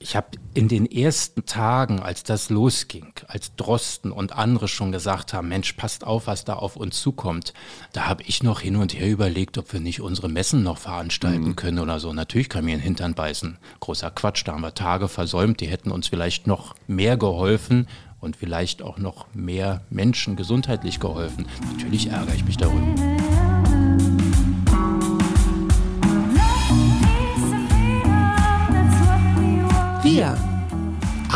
ich habe in den ersten Tagen, als das losging, als Drosten und andere schon gesagt haben, Mensch, passt auf, was da auf uns zukommt, da habe ich noch hin und her überlegt, ob wir nicht unsere Messen noch veranstalten mhm. können oder so. Natürlich kann mir in den Hintern beißen. Großer Quatsch, da haben wir Tage versäumt, die hätten uns vielleicht noch mehr geholfen und vielleicht auch noch mehr Menschen gesundheitlich geholfen. Natürlich ärgere ich mich darüber.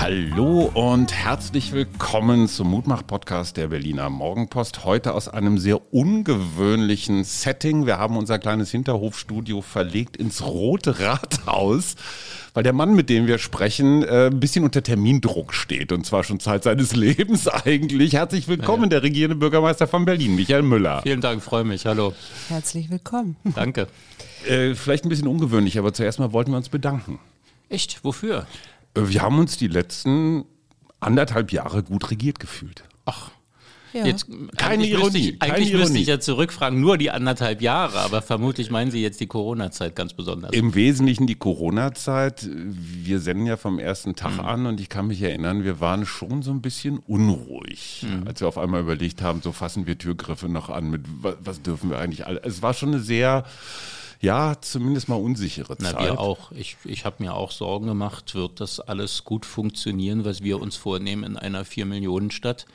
Hallo und herzlich willkommen zum Mutmach-Podcast der Berliner Morgenpost. Heute aus einem sehr ungewöhnlichen Setting. Wir haben unser kleines Hinterhofstudio verlegt ins Rote Rathaus weil der Mann, mit dem wir sprechen, äh, ein bisschen unter Termindruck steht und zwar schon Zeit seines Lebens eigentlich. Herzlich willkommen, ja. der regierende Bürgermeister von Berlin, Michael Müller. Vielen Dank, freue mich. Hallo. Herzlich willkommen. Danke. Äh, vielleicht ein bisschen ungewöhnlich, aber zuerst mal wollten wir uns bedanken. Echt? Wofür? Wir haben uns die letzten anderthalb Jahre gut regiert gefühlt. Ach, ja. Jetzt, keine Ironie. Ich, eigentlich keine müsste ich ja zurückfragen, nur die anderthalb Jahre, aber vermutlich meinen Sie jetzt die Corona-Zeit ganz besonders. Im Wesentlichen die Corona-Zeit. Wir senden ja vom ersten Tag mhm. an und ich kann mich erinnern, wir waren schon so ein bisschen unruhig, mhm. als wir auf einmal überlegt haben, so fassen wir Türgriffe noch an, mit was, was dürfen wir eigentlich alle. Es war schon eine sehr ja, zumindest mal unsichere Zeit. Na, wir auch. Ich, ich habe mir auch Sorgen gemacht, wird das alles gut funktionieren, was wir uns vornehmen in einer Vier-Millionen-Stadt?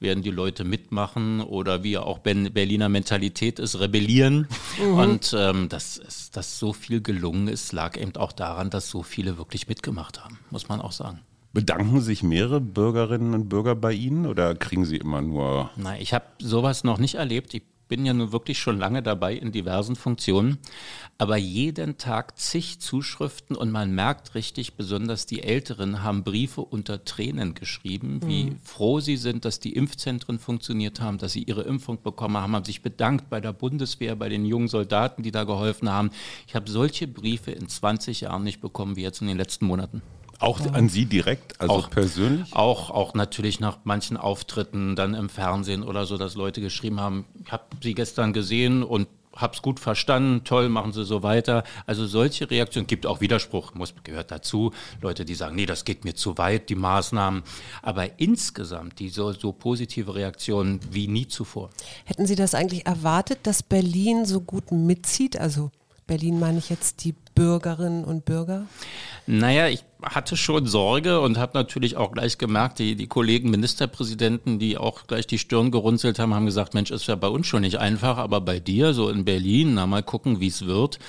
Werden die Leute mitmachen oder wie auch Berliner Mentalität ist, rebellieren? Mhm. Und ähm, dass, dass so viel gelungen ist, lag eben auch daran, dass so viele wirklich mitgemacht haben, muss man auch sagen. Bedanken sich mehrere Bürgerinnen und Bürger bei Ihnen oder kriegen Sie immer nur? Nein, ich habe sowas noch nicht erlebt. Ich bin ja nun wirklich schon lange dabei in diversen Funktionen, aber jeden Tag zig Zuschriften und man merkt richtig, besonders die Älteren haben Briefe unter Tränen geschrieben, wie mhm. froh sie sind, dass die Impfzentren funktioniert haben, dass sie ihre Impfung bekommen haben, haben sich bedankt bei der Bundeswehr, bei den jungen Soldaten, die da geholfen haben. Ich habe solche Briefe in 20 Jahren nicht bekommen wie jetzt in den letzten Monaten. Auch an Sie direkt, also auch, persönlich? Auch, auch natürlich nach manchen Auftritten dann im Fernsehen oder so, dass Leute geschrieben haben, ich habe Sie gestern gesehen und hab's gut verstanden, toll, machen Sie so weiter. Also solche Reaktionen gibt auch Widerspruch, muss gehört dazu. Leute, die sagen, nee, das geht mir zu weit, die Maßnahmen. Aber insgesamt die so, so positive Reaktionen wie nie zuvor. Hätten Sie das eigentlich erwartet, dass Berlin so gut mitzieht? Also Berlin meine ich jetzt die Bürgerinnen und Bürger? Naja, ich hatte schon Sorge und habe natürlich auch gleich gemerkt, die, die Kollegen Ministerpräsidenten, die auch gleich die Stirn gerunzelt haben, haben gesagt, Mensch, ist ja bei uns schon nicht einfach, aber bei dir, so in Berlin, na mal gucken, wie es wird.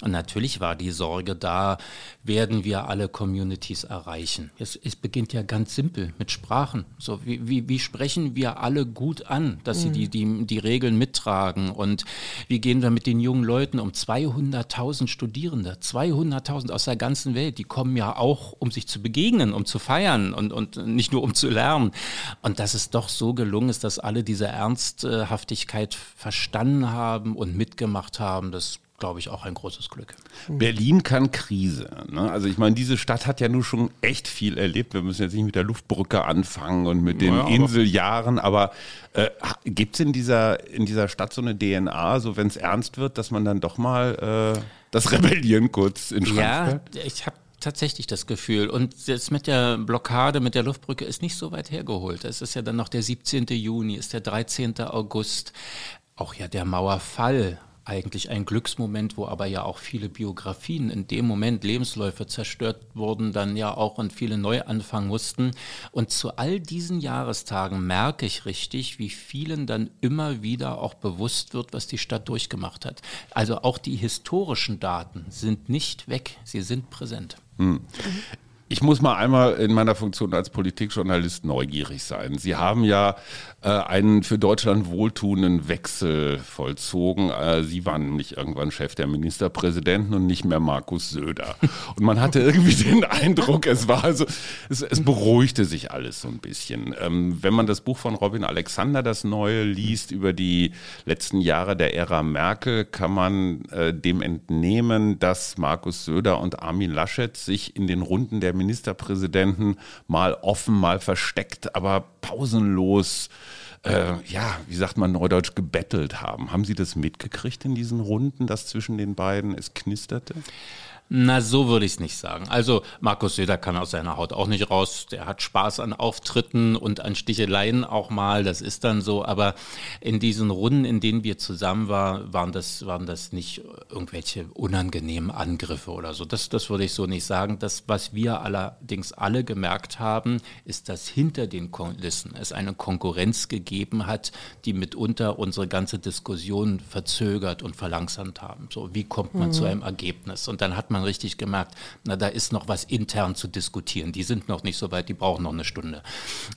Und natürlich war die Sorge da, werden wir alle Communities erreichen. Es, es beginnt ja ganz simpel mit Sprachen. So, wie, wie, wie sprechen wir alle gut an, dass sie die, mhm. die, die Regeln mittragen und wie gehen wir mit den jungen Leuten um 200.000 Studierende, 200.000 aus der ganzen Welt, die kommen ja auch auch um sich zu begegnen, um zu feiern und, und nicht nur um zu lernen. Und dass es doch so gelungen ist, dass alle diese Ernsthaftigkeit verstanden haben und mitgemacht haben, das glaube ich, auch ein großes Glück. Berlin kann Krise. Ne? Also ich meine, diese Stadt hat ja nun schon echt viel erlebt. Wir müssen jetzt nicht mit der Luftbrücke anfangen und mit den ja, Inseljahren, aber äh, gibt es in dieser, in dieser Stadt so eine DNA, so wenn es ernst wird, dass man dann doch mal äh, das Rebellieren kurz in Schrank Ja, fällt? ich habe tatsächlich das Gefühl. Und jetzt mit der Blockade, mit der Luftbrücke ist nicht so weit hergeholt. Es ist ja dann noch der 17. Juni, ist der 13. August. Auch ja der Mauerfall eigentlich ein Glücksmoment, wo aber ja auch viele Biografien in dem Moment, Lebensläufe zerstört wurden, dann ja auch und viele neu anfangen mussten. Und zu all diesen Jahrestagen merke ich richtig, wie vielen dann immer wieder auch bewusst wird, was die Stadt durchgemacht hat. Also auch die historischen Daten sind nicht weg, sie sind präsent. Hm. Ich muss mal einmal in meiner Funktion als Politikjournalist neugierig sein. Sie haben ja äh, einen für Deutschland wohltuenden Wechsel vollzogen. Äh, Sie waren nämlich irgendwann Chef der Ministerpräsidenten und nicht mehr Markus Söder. Und man hatte irgendwie den Eindruck, es war also, es, es beruhigte sich alles so ein bisschen. Ähm, wenn man das Buch von Robin Alexander, das neue, liest über die letzten Jahre der Ära Merkel, kann man äh, dem entnehmen, dass Markus Söder und Armin Laschet sich in den Runden der Ministerpräsidenten mal offen, mal versteckt, aber pausenlos äh, ja, wie sagt man neudeutsch, gebettelt haben. Haben Sie das mitgekriegt in diesen Runden, dass zwischen den beiden es knisterte? Na, so würde ich es nicht sagen. Also Markus Söder kann aus seiner Haut auch nicht raus. Der hat Spaß an Auftritten und an Sticheleien auch mal. Das ist dann so. Aber in diesen Runden, in denen wir zusammen waren, waren das, waren das nicht irgendwelche unangenehmen Angriffe oder so. Das, das würde ich so nicht sagen. Das, was wir allerdings alle gemerkt haben, ist, dass hinter den Kulissen es eine Konkurrenz gegeben hat, die mitunter unsere ganze Diskussion verzögert und verlangsamt haben. So, wie kommt man mhm. zu einem Ergebnis? Und dann hat man man richtig gemerkt, na, da ist noch was intern zu diskutieren. Die sind noch nicht so weit, die brauchen noch eine Stunde.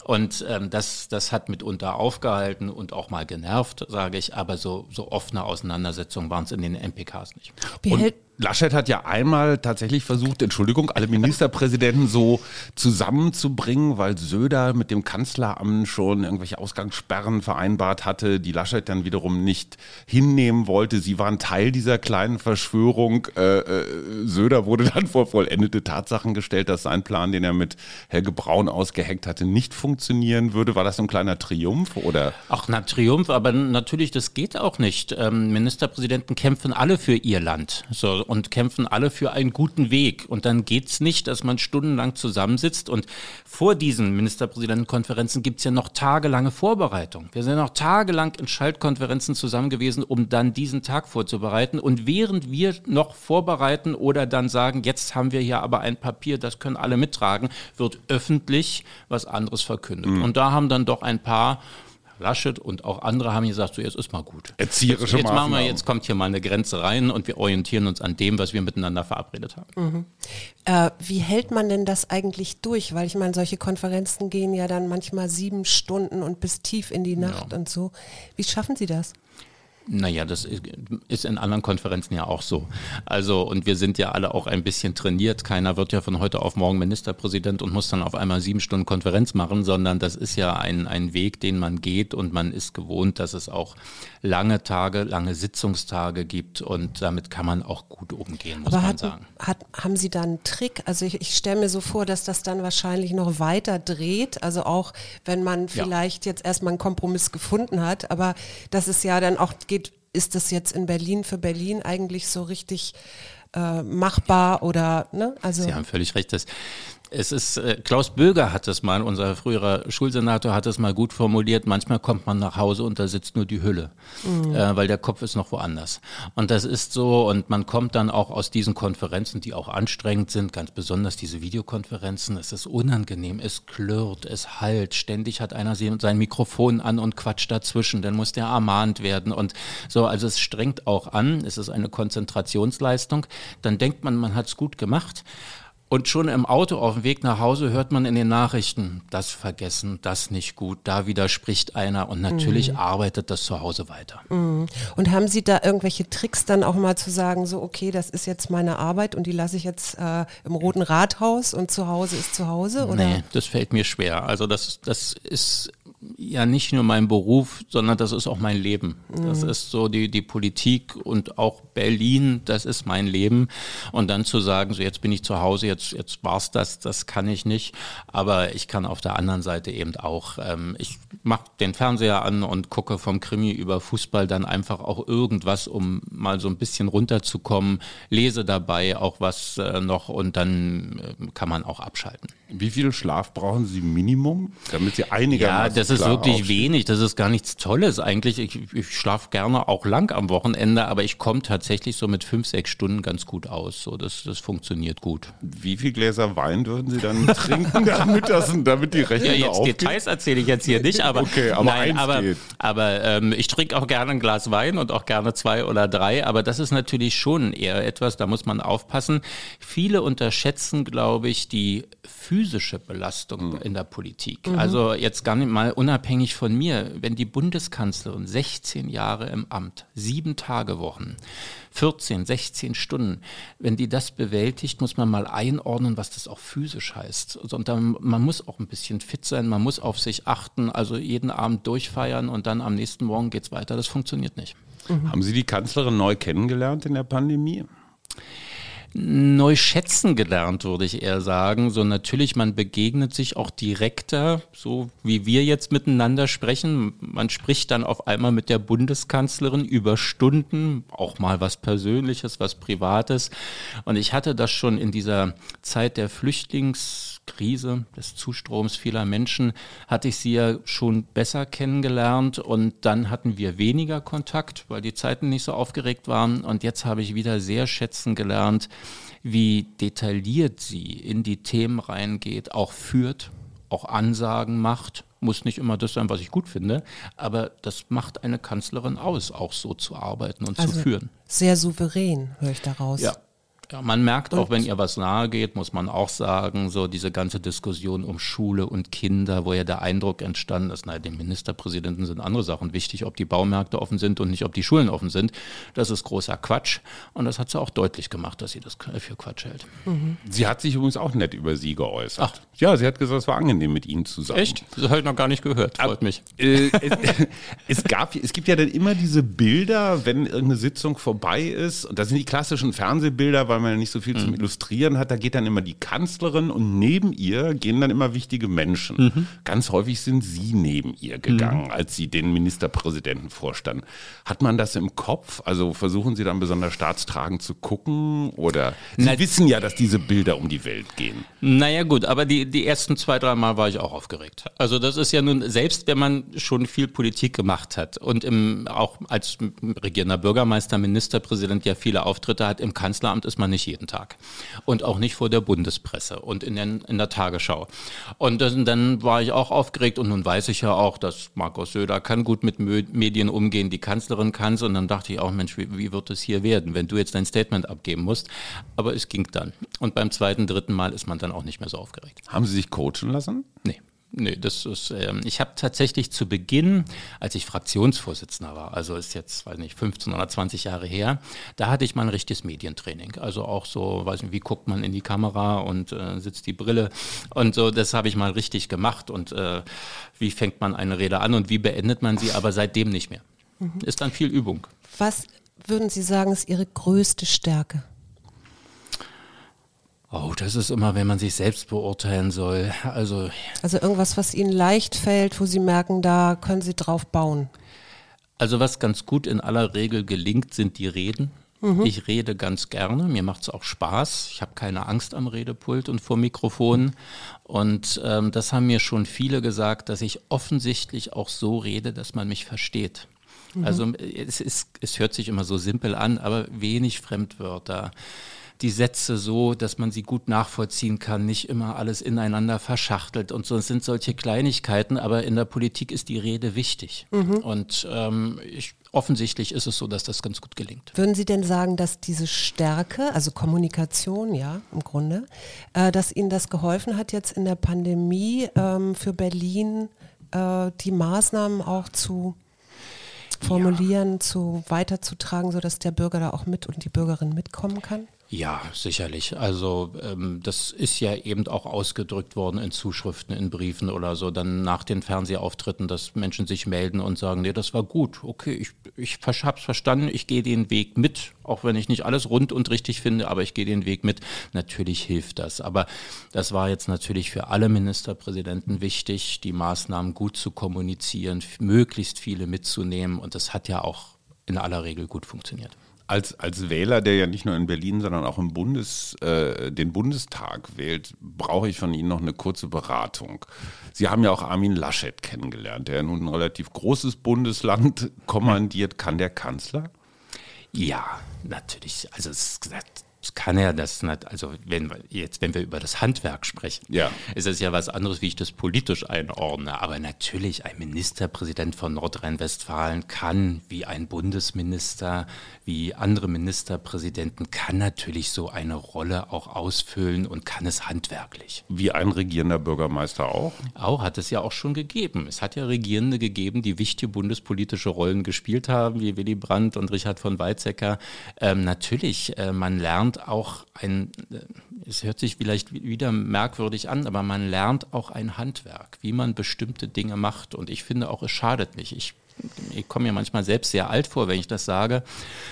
Und ähm, das, das hat mitunter aufgehalten und auch mal genervt, sage ich, aber so, so offene Auseinandersetzungen waren es in den MPKs nicht. Wie hält, Laschet hat ja einmal tatsächlich versucht, Entschuldigung, alle Ministerpräsidenten so zusammenzubringen, weil Söder mit dem Kanzleramt schon irgendwelche Ausgangssperren vereinbart hatte, die Laschet dann wiederum nicht hinnehmen wollte. Sie waren Teil dieser kleinen Verschwörung. Äh, äh, Söder wurde dann vor vollendete Tatsachen gestellt, dass sein Plan, den er mit Helge Braun ausgeheckt hatte, nicht funktionieren würde. War das ein kleiner Triumph oder? Ach, na Triumph, aber natürlich, das geht auch nicht. Ähm, Ministerpräsidenten kämpfen alle für ihr Land. So und kämpfen alle für einen guten Weg. Und dann geht es nicht, dass man stundenlang zusammensitzt. Und vor diesen Ministerpräsidentenkonferenzen gibt es ja noch tagelange Vorbereitung. Wir sind noch tagelang in Schaltkonferenzen zusammen gewesen, um dann diesen Tag vorzubereiten. Und während wir noch vorbereiten oder dann sagen, jetzt haben wir hier aber ein Papier, das können alle mittragen, wird öffentlich was anderes verkündet. Mhm. Und da haben dann doch ein paar Laschet und auch andere haben gesagt, so jetzt ist mal gut. Erzieherische jetzt, jetzt machen wir, jetzt kommt hier mal eine Grenze rein und wir orientieren uns an dem, was wir miteinander verabredet haben. Mhm. Äh, wie hält man denn das eigentlich durch? Weil ich meine, solche Konferenzen gehen ja dann manchmal sieben Stunden und bis tief in die Nacht ja. und so. Wie schaffen Sie das? Naja, das ist in anderen Konferenzen ja auch so. Also, und wir sind ja alle auch ein bisschen trainiert. Keiner wird ja von heute auf morgen Ministerpräsident und muss dann auf einmal sieben Stunden Konferenz machen, sondern das ist ja ein, ein Weg, den man geht und man ist gewohnt, dass es auch lange Tage, lange Sitzungstage gibt und damit kann man auch gut umgehen, muss Aber man hat, sagen. Hat, haben Sie da einen Trick? Also ich, ich stelle mir so vor, dass das dann wahrscheinlich noch weiter dreht. Also auch wenn man vielleicht ja. jetzt erstmal einen Kompromiss gefunden hat, aber dass es ja dann auch ist das jetzt in Berlin für Berlin eigentlich so richtig äh, machbar oder ne? Also Sie haben völlig recht. Das, es ist, äh, Klaus Böger hat es mal, unser früherer Schulsenator hat es mal gut formuliert, manchmal kommt man nach Hause und da sitzt nur die Hülle, mhm. äh, weil der Kopf ist noch woanders. Und das ist so und man kommt dann auch aus diesen Konferenzen, die auch anstrengend sind, ganz besonders diese Videokonferenzen, es ist unangenehm, es klirrt, es halt, ständig hat einer sein Mikrofon an und quatscht dazwischen, dann muss der ermahnt werden und so, also es strengt auch an, es ist eine Konzentrationsleistung, dann denkt man, man hat es gut gemacht und schon im Auto auf dem Weg nach Hause hört man in den Nachrichten, das vergessen, das nicht gut, da widerspricht einer und natürlich mhm. arbeitet das zu Hause weiter. Mhm. Und haben Sie da irgendwelche Tricks dann auch mal zu sagen, so okay, das ist jetzt meine Arbeit und die lasse ich jetzt äh, im Roten Rathaus und zu Hause ist zu Hause? Oder? Nee, das fällt mir schwer. Also das, das ist ja nicht nur mein Beruf, sondern das ist auch mein Leben. Mhm. Das ist so die, die Politik und auch Berlin, das ist mein Leben. Und dann zu sagen, so jetzt bin ich zu Hause, jetzt, jetzt war's das, das kann ich nicht. Aber ich kann auf der anderen Seite eben auch, ähm, ich mache den Fernseher an und gucke vom Krimi über Fußball dann einfach auch irgendwas, um mal so ein bisschen runterzukommen, lese dabei auch was äh, noch und dann äh, kann man auch abschalten. Wie viel Schlaf brauchen Sie Minimum, damit Sie einigermaßen Ja, das ist wirklich aufstehen? wenig. Das ist gar nichts Tolles eigentlich. Ich, ich schlafe gerne auch lang am Wochenende, aber ich komme tatsächlich so mit fünf, sechs Stunden ganz gut aus. So, das, das funktioniert gut. Wie viel Gläser Wein würden Sie dann trinken, damit, das, damit die Rechnung Ja, jetzt aufgeht? Details erzähle ich jetzt hier nicht, aber, okay, aber, nein, aber, aber ähm, ich trinke auch gerne ein Glas Wein und auch gerne zwei oder drei. Aber das ist natürlich schon eher etwas, da muss man aufpassen. Viele unterschätzen, glaube ich, die physische Belastung mhm. in der Politik. Mhm. Also jetzt gar nicht mal unabhängig von mir, wenn die Bundeskanzlerin 16 Jahre im Amt, sieben Tage Wochen, 14, 16 Stunden, wenn die das bewältigt, muss man mal einordnen, was das auch physisch heißt. Und dann, man muss auch ein bisschen fit sein, man muss auf sich achten, also jeden Abend durchfeiern und dann am nächsten Morgen geht es weiter. Das funktioniert nicht. Mhm. Haben Sie die Kanzlerin neu kennengelernt in der Pandemie? Neu schätzen gelernt, würde ich eher sagen. So natürlich, man begegnet sich auch direkter, so wie wir jetzt miteinander sprechen. Man spricht dann auf einmal mit der Bundeskanzlerin über Stunden, auch mal was Persönliches, was Privates. Und ich hatte das schon in dieser Zeit der Flüchtlingskrise, des Zustroms vieler Menschen, hatte ich sie ja schon besser kennengelernt und dann hatten wir weniger Kontakt, weil die Zeiten nicht so aufgeregt waren. Und jetzt habe ich wieder sehr schätzen gelernt, wie detailliert sie in die Themen reingeht, auch führt, auch Ansagen macht. Muss nicht immer das sein, was ich gut finde, aber das macht eine Kanzlerin aus, auch so zu arbeiten und also zu führen. Sehr souverän, höre ich daraus. Ja, ja, man merkt auch, wenn ihr was nahe geht, muss man auch sagen, so diese ganze Diskussion um Schule und Kinder, wo ja der Eindruck entstanden ist, naja, dem Ministerpräsidenten sind andere Sachen wichtig, ob die Baumärkte offen sind und nicht, ob die Schulen offen sind. Das ist großer Quatsch. Und das hat sie auch deutlich gemacht, dass sie das für Quatsch hält. Mhm. Sie hat sich übrigens auch nett über Sie geäußert. Ach. Ja, sie hat gesagt, es war angenehm mit Ihnen zusammen. Echt? Das habe ich noch gar nicht gehört. Freut Ab, mich. Äh, es, es, gab, es gibt ja dann immer diese Bilder, wenn irgendeine Sitzung vorbei ist. Und das sind die klassischen Fernsehbilder, weil man ja nicht so viel mhm. zum Illustrieren hat, da geht dann immer die Kanzlerin und neben ihr gehen dann immer wichtige Menschen. Mhm. Ganz häufig sind Sie neben ihr gegangen, mhm. als Sie den Ministerpräsidenten vorstanden. Hat man das im Kopf? Also versuchen Sie dann besonders staatstragend zu gucken oder Sie Na, wissen ja, dass diese Bilder um die Welt gehen. Naja gut, aber die, die ersten zwei, drei Mal war ich auch aufgeregt. Also das ist ja nun, selbst wenn man schon viel Politik gemacht hat und im, auch als regierender Bürgermeister, Ministerpräsident ja viele Auftritte hat, im Kanzleramt ist man nicht jeden Tag. Und auch nicht vor der Bundespresse und in, den, in der Tagesschau. Und dann, dann war ich auch aufgeregt und nun weiß ich ja auch, dass Markus Söder kann gut mit Medien umgehen, die Kanzlerin kann es. Und dann dachte ich auch, Mensch, wie, wie wird es hier werden, wenn du jetzt dein Statement abgeben musst? Aber es ging dann. Und beim zweiten, dritten Mal ist man dann auch nicht mehr so aufgeregt. Haben Sie sich coachen lassen? Nee. Nee, das ist, ähm, ich habe tatsächlich zu Beginn, als ich Fraktionsvorsitzender war, also ist jetzt, weiß nicht, 15 oder 20 Jahre her, da hatte ich mal ein richtiges Medientraining. Also auch so, weiß nicht, wie guckt man in die Kamera und äh, sitzt die Brille und so, das habe ich mal richtig gemacht und äh, wie fängt man eine Rede an und wie beendet man sie, aber seitdem nicht mehr. Mhm. Ist dann viel Übung. Was würden Sie sagen, ist Ihre größte Stärke? Oh, das ist immer, wenn man sich selbst beurteilen soll. Also, also irgendwas, was Ihnen leicht fällt, wo Sie merken, da können Sie drauf bauen. Also was ganz gut in aller Regel gelingt, sind die Reden. Mhm. Ich rede ganz gerne, mir macht es auch Spaß. Ich habe keine Angst am Redepult und vor Mikrofon. Und ähm, das haben mir schon viele gesagt, dass ich offensichtlich auch so rede, dass man mich versteht. Mhm. Also es, ist, es hört sich immer so simpel an, aber wenig Fremdwörter die Sätze so, dass man sie gut nachvollziehen kann, nicht immer alles ineinander verschachtelt und so. Es sind solche Kleinigkeiten, aber in der Politik ist die Rede wichtig. Mhm. Und ähm, ich, offensichtlich ist es so, dass das ganz gut gelingt. Würden Sie denn sagen, dass diese Stärke, also Kommunikation, ja, im Grunde, äh, dass Ihnen das geholfen hat, jetzt in der Pandemie ähm, für Berlin äh, die Maßnahmen auch zu formulieren, ja. zu weiterzutragen, sodass der Bürger da auch mit und die Bürgerin mitkommen kann? Ja, sicherlich. Also ähm, das ist ja eben auch ausgedrückt worden in Zuschriften, in Briefen oder so, dann nach den Fernsehauftritten, dass Menschen sich melden und sagen, nee, das war gut, okay, ich, ich hab's verstanden, ich gehe den Weg mit, auch wenn ich nicht alles rund und richtig finde, aber ich gehe den Weg mit. Natürlich hilft das. Aber das war jetzt natürlich für alle Ministerpräsidenten wichtig, die Maßnahmen gut zu kommunizieren, möglichst viele mitzunehmen und das hat ja auch in aller Regel gut funktioniert als, als Wähler, der ja nicht nur in Berlin, sondern auch im Bundes, äh, den Bundestag wählt, brauche ich von Ihnen noch eine kurze Beratung. Sie haben ja auch Armin Laschet kennengelernt, der nun ein relativ großes Bundesland kommandiert. Kann der Kanzler? Ja, natürlich. Also es, kann er das nicht, also wenn wir jetzt, wenn wir über das Handwerk sprechen, ja. ist es ja was anderes, wie ich das politisch einordne. Aber natürlich, ein Ministerpräsident von Nordrhein-Westfalen kann, wie ein Bundesminister, wie andere Ministerpräsidenten, kann natürlich so eine Rolle auch ausfüllen und kann es handwerklich. Wie ein regierender Bürgermeister auch? Auch, hat es ja auch schon gegeben. Es hat ja Regierende gegeben, die wichtige bundespolitische Rollen gespielt haben, wie Willy Brandt und Richard von Weizsäcker. Ähm, natürlich, äh, man lernt lernt auch ein, äh, es hört sich vielleicht wieder merkwürdig an, aber man lernt auch ein Handwerk, wie man bestimmte Dinge macht. Und ich finde auch, es schadet nicht. Ich ich komme mir manchmal selbst sehr alt vor, wenn ich das sage,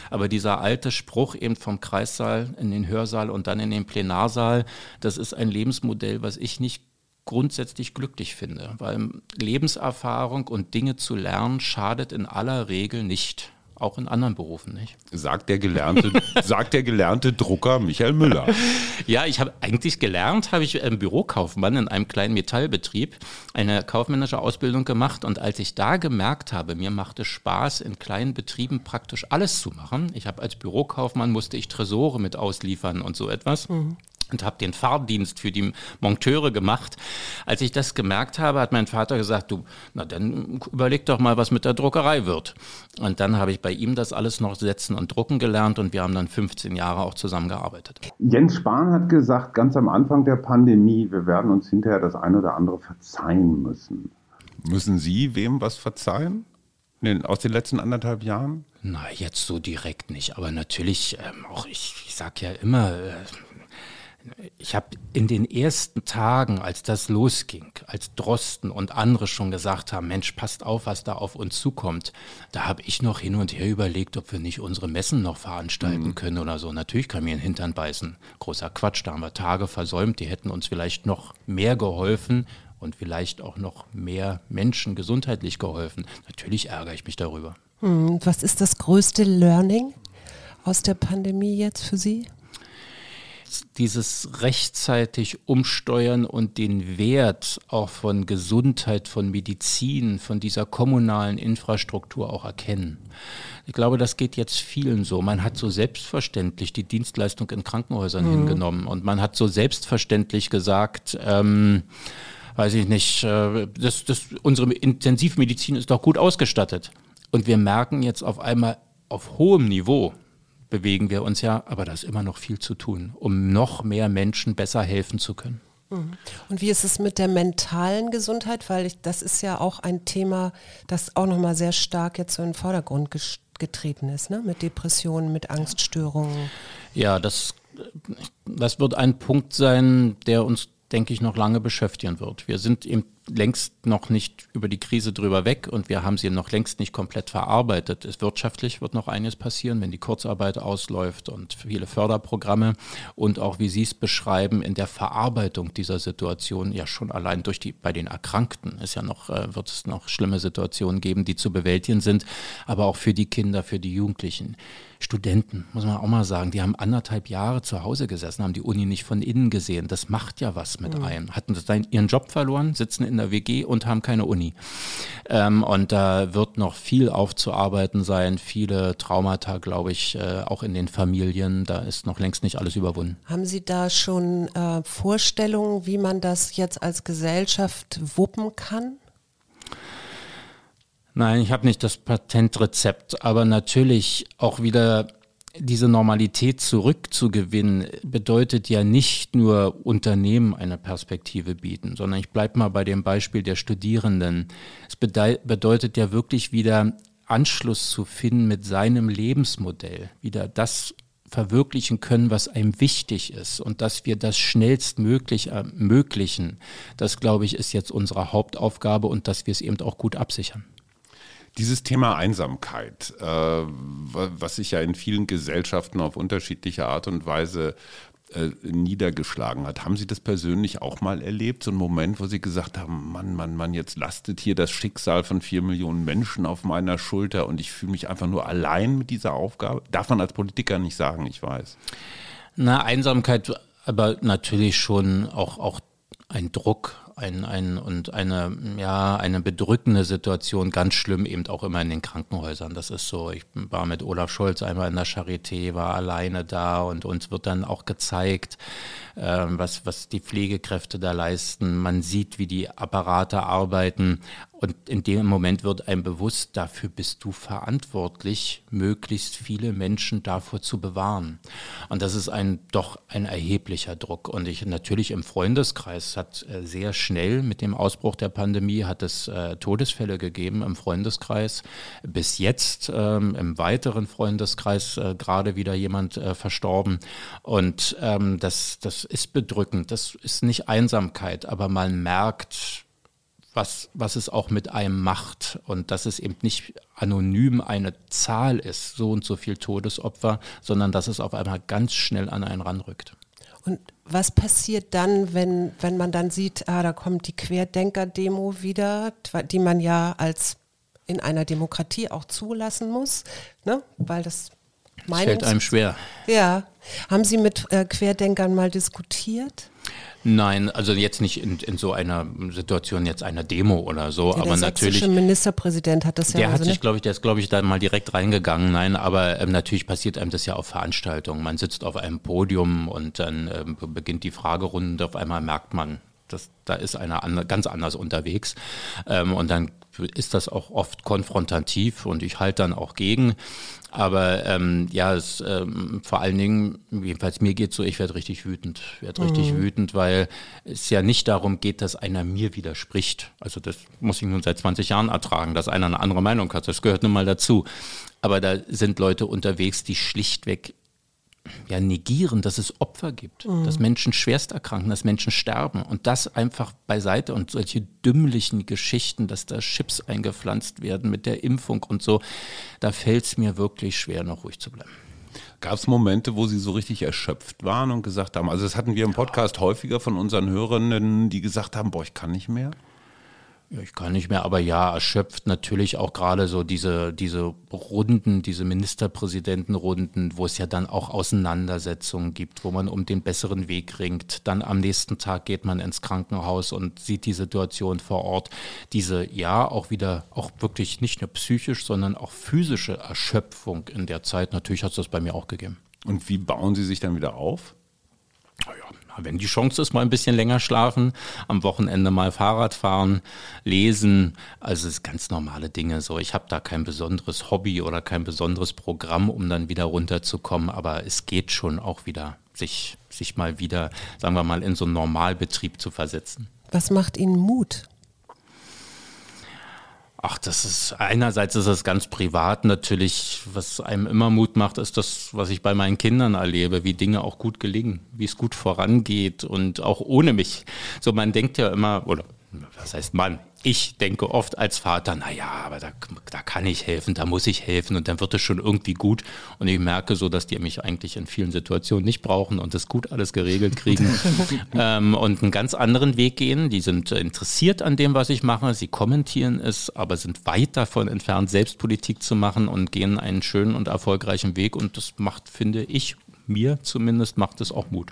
aber dieser alte Spruch eben vom Kreissaal in den Hörsaal und dann in den Plenarsaal, das ist ein Lebensmodell, was ich nicht grundsätzlich glücklich finde, weil Lebenserfahrung und Dinge zu lernen schadet in aller Regel nicht auch in anderen Berufen, nicht? Sagt der gelernte, sagt der gelernte Drucker Michael Müller. Ja, ich habe eigentlich gelernt, habe ich im Bürokaufmann in einem kleinen Metallbetrieb eine kaufmännische Ausbildung gemacht und als ich da gemerkt habe, mir macht es Spaß, in kleinen Betrieben praktisch alles zu machen. Ich habe als Bürokaufmann musste ich Tresore mit ausliefern und so etwas. Mhm und habe den Fahrdienst für die Monteure gemacht. Als ich das gemerkt habe, hat mein Vater gesagt, du, na dann überleg doch mal, was mit der Druckerei wird. Und dann habe ich bei ihm das alles noch setzen und drucken gelernt und wir haben dann 15 Jahre auch zusammengearbeitet. Jens Spahn hat gesagt, ganz am Anfang der Pandemie, wir werden uns hinterher das eine oder andere verzeihen müssen. Müssen Sie wem was verzeihen? aus den letzten anderthalb Jahren? Na, jetzt so direkt nicht. Aber natürlich, ähm, auch ich, ich sage ja immer, äh, ich habe in den ersten Tagen, als das losging, als Drosten und andere schon gesagt haben, Mensch, passt auf, was da auf uns zukommt, da habe ich noch hin und her überlegt, ob wir nicht unsere Messen noch veranstalten mhm. können oder so. Natürlich kann mir in den Hintern beißen. Großer Quatsch, da haben wir Tage versäumt, die hätten uns vielleicht noch mehr geholfen und vielleicht auch noch mehr Menschen gesundheitlich geholfen. Natürlich ärgere ich mich darüber. Hm, was ist das größte Learning aus der Pandemie jetzt für Sie? Dieses rechtzeitig umsteuern und den Wert auch von Gesundheit, von Medizin, von dieser kommunalen Infrastruktur auch erkennen. Ich glaube, das geht jetzt vielen so. Man hat so selbstverständlich die Dienstleistung in Krankenhäusern mhm. hingenommen und man hat so selbstverständlich gesagt, ähm, weiß ich nicht, äh, das, das, unsere Intensivmedizin ist doch gut ausgestattet. Und wir merken jetzt auf einmal auf hohem Niveau, bewegen wir uns ja, aber da ist immer noch viel zu tun, um noch mehr Menschen besser helfen zu können. Mhm. Und wie ist es mit der mentalen Gesundheit? Weil ich, das ist ja auch ein Thema, das auch nochmal sehr stark jetzt so in den Vordergrund getreten ist, ne? mit Depressionen, mit Angststörungen. Ja, das, das wird ein Punkt sein, der uns denke ich, noch lange beschäftigen wird. Wir sind eben längst noch nicht über die Krise drüber weg und wir haben sie noch längst nicht komplett verarbeitet. Es wirtschaftlich wird noch einiges passieren, wenn die Kurzarbeit ausläuft und viele Förderprogramme und auch, wie Sie es beschreiben, in der Verarbeitung dieser Situation ja schon allein durch die, bei den Erkrankten ist ja noch, äh, wird es noch schlimme Situationen geben, die zu bewältigen sind, aber auch für die Kinder, für die Jugendlichen. Studenten, muss man auch mal sagen, die haben anderthalb Jahre zu Hause gesessen, haben die Uni nicht von innen gesehen. Das macht ja was mit mhm. einem. Hatten ihren Job verloren, sitzen in der WG und haben keine Uni. Ähm, und da wird noch viel aufzuarbeiten sein, viele Traumata, glaube ich, äh, auch in den Familien. Da ist noch längst nicht alles überwunden. Haben Sie da schon äh, Vorstellungen, wie man das jetzt als Gesellschaft wuppen kann? Nein, ich habe nicht das Patentrezept, aber natürlich auch wieder diese Normalität zurückzugewinnen, bedeutet ja nicht nur Unternehmen eine Perspektive bieten, sondern ich bleibe mal bei dem Beispiel der Studierenden. Es bedeutet ja wirklich wieder Anschluss zu finden mit seinem Lebensmodell, wieder das verwirklichen können, was einem wichtig ist und dass wir das schnellstmöglich ermöglichen. Das, glaube ich, ist jetzt unsere Hauptaufgabe und dass wir es eben auch gut absichern. Dieses Thema Einsamkeit, äh, was sich ja in vielen Gesellschaften auf unterschiedliche Art und Weise äh, niedergeschlagen hat. Haben Sie das persönlich auch mal erlebt? So ein Moment, wo Sie gesagt haben, Mann, Mann, Mann, jetzt lastet hier das Schicksal von vier Millionen Menschen auf meiner Schulter und ich fühle mich einfach nur allein mit dieser Aufgabe? Darf man als Politiker nicht sagen, ich weiß. Na, Einsamkeit, aber natürlich schon auch, auch ein Druck, ein, ein, und eine, ja, eine bedrückende Situation, ganz schlimm eben auch immer in den Krankenhäusern. Das ist so, ich war mit Olaf Scholz einmal in der Charité, war alleine da und uns wird dann auch gezeigt, äh, was, was die Pflegekräfte da leisten. Man sieht, wie die Apparate arbeiten und in dem Moment wird einem bewusst, dafür bist du verantwortlich, möglichst viele Menschen davor zu bewahren. Und das ist ein doch ein erheblicher Druck. Und ich natürlich im Freundeskreis hat äh, sehr schnell mit dem Ausbruch der Pandemie hat es äh, Todesfälle gegeben im Freundeskreis. Bis jetzt ähm, im weiteren Freundeskreis äh, gerade wieder jemand äh, verstorben. Und ähm, das, das ist bedrückend. Das ist nicht Einsamkeit, aber man merkt, was, was es auch mit einem macht und dass es eben nicht anonym eine Zahl ist, so und so viel Todesopfer, sondern dass es auf einmal ganz schnell an einen ranrückt. Und was passiert dann, wenn, wenn man dann sieht, ah, da kommt die Querdenker-Demo wieder, die man ja als in einer Demokratie auch zulassen muss, ne? weil das Meinungs fällt einem schwer. Ja. Haben Sie mit äh, Querdenkern mal diskutiert? Nein, also jetzt nicht in, in, so einer Situation jetzt einer Demo oder so, ja, aber natürlich. Der Ministerpräsident hat das ja. Der also hat sich, glaube ich, der ist, glaube ich, da mal direkt reingegangen. Nein, aber ähm, natürlich passiert einem das ja auf Veranstaltungen. Man sitzt auf einem Podium und dann ähm, beginnt die Fragerunde und auf einmal merkt man, das, da ist einer an, ganz anders unterwegs. Ähm, und dann ist das auch oft konfrontativ und ich halte dann auch gegen. Aber ähm, ja, es, ähm, vor allen Dingen, jedenfalls mir geht so, ich werde richtig wütend. werde richtig mhm. wütend, weil es ja nicht darum geht, dass einer mir widerspricht. Also das muss ich nun seit 20 Jahren ertragen, dass einer eine andere Meinung hat. Das gehört nun mal dazu. Aber da sind Leute unterwegs, die schlichtweg ja, negieren, dass es Opfer gibt, mhm. dass Menschen schwerst erkranken, dass Menschen sterben und das einfach beiseite und solche dümmlichen Geschichten, dass da Chips eingepflanzt werden mit der Impfung und so, da fällt es mir wirklich schwer, noch ruhig zu bleiben. Gab es Momente, wo Sie so richtig erschöpft waren und gesagt haben, also das hatten wir im Podcast ja. häufiger von unseren Hörerinnen, die gesagt haben, boah, ich kann nicht mehr? Ja, ich kann nicht mehr, aber ja, erschöpft natürlich auch gerade so diese, diese Runden, diese Ministerpräsidentenrunden, wo es ja dann auch Auseinandersetzungen gibt, wo man um den besseren Weg ringt. Dann am nächsten Tag geht man ins Krankenhaus und sieht die Situation vor Ort. Diese, ja, auch wieder, auch wirklich nicht nur psychisch, sondern auch physische Erschöpfung in der Zeit. Natürlich hat es das bei mir auch gegeben. Und wie bauen Sie sich dann wieder auf? Wenn die Chance ist, mal ein bisschen länger schlafen, am Wochenende mal Fahrrad fahren, lesen, also es ganz normale Dinge. So, ich habe da kein besonderes Hobby oder kein besonderes Programm, um dann wieder runterzukommen, aber es geht schon auch wieder, sich, sich mal wieder, sagen wir mal, in so einen Normalbetrieb zu versetzen. Was macht Ihnen Mut? Ach, das ist einerseits ist es ganz privat natürlich, was einem immer Mut macht, ist das, was ich bei meinen Kindern erlebe, wie Dinge auch gut gelingen, wie es gut vorangeht und auch ohne mich. So man denkt ja immer oder was heißt Mann? Ich denke oft als Vater, naja, aber da, da kann ich helfen, da muss ich helfen und dann wird es schon irgendwie gut. Und ich merke so, dass die mich eigentlich in vielen Situationen nicht brauchen und das gut alles geregelt kriegen ähm, und einen ganz anderen Weg gehen. Die sind interessiert an dem, was ich mache, sie kommentieren es, aber sind weit davon entfernt, Selbstpolitik zu machen und gehen einen schönen und erfolgreichen Weg. Und das macht, finde ich, mir zumindest macht es auch Mut.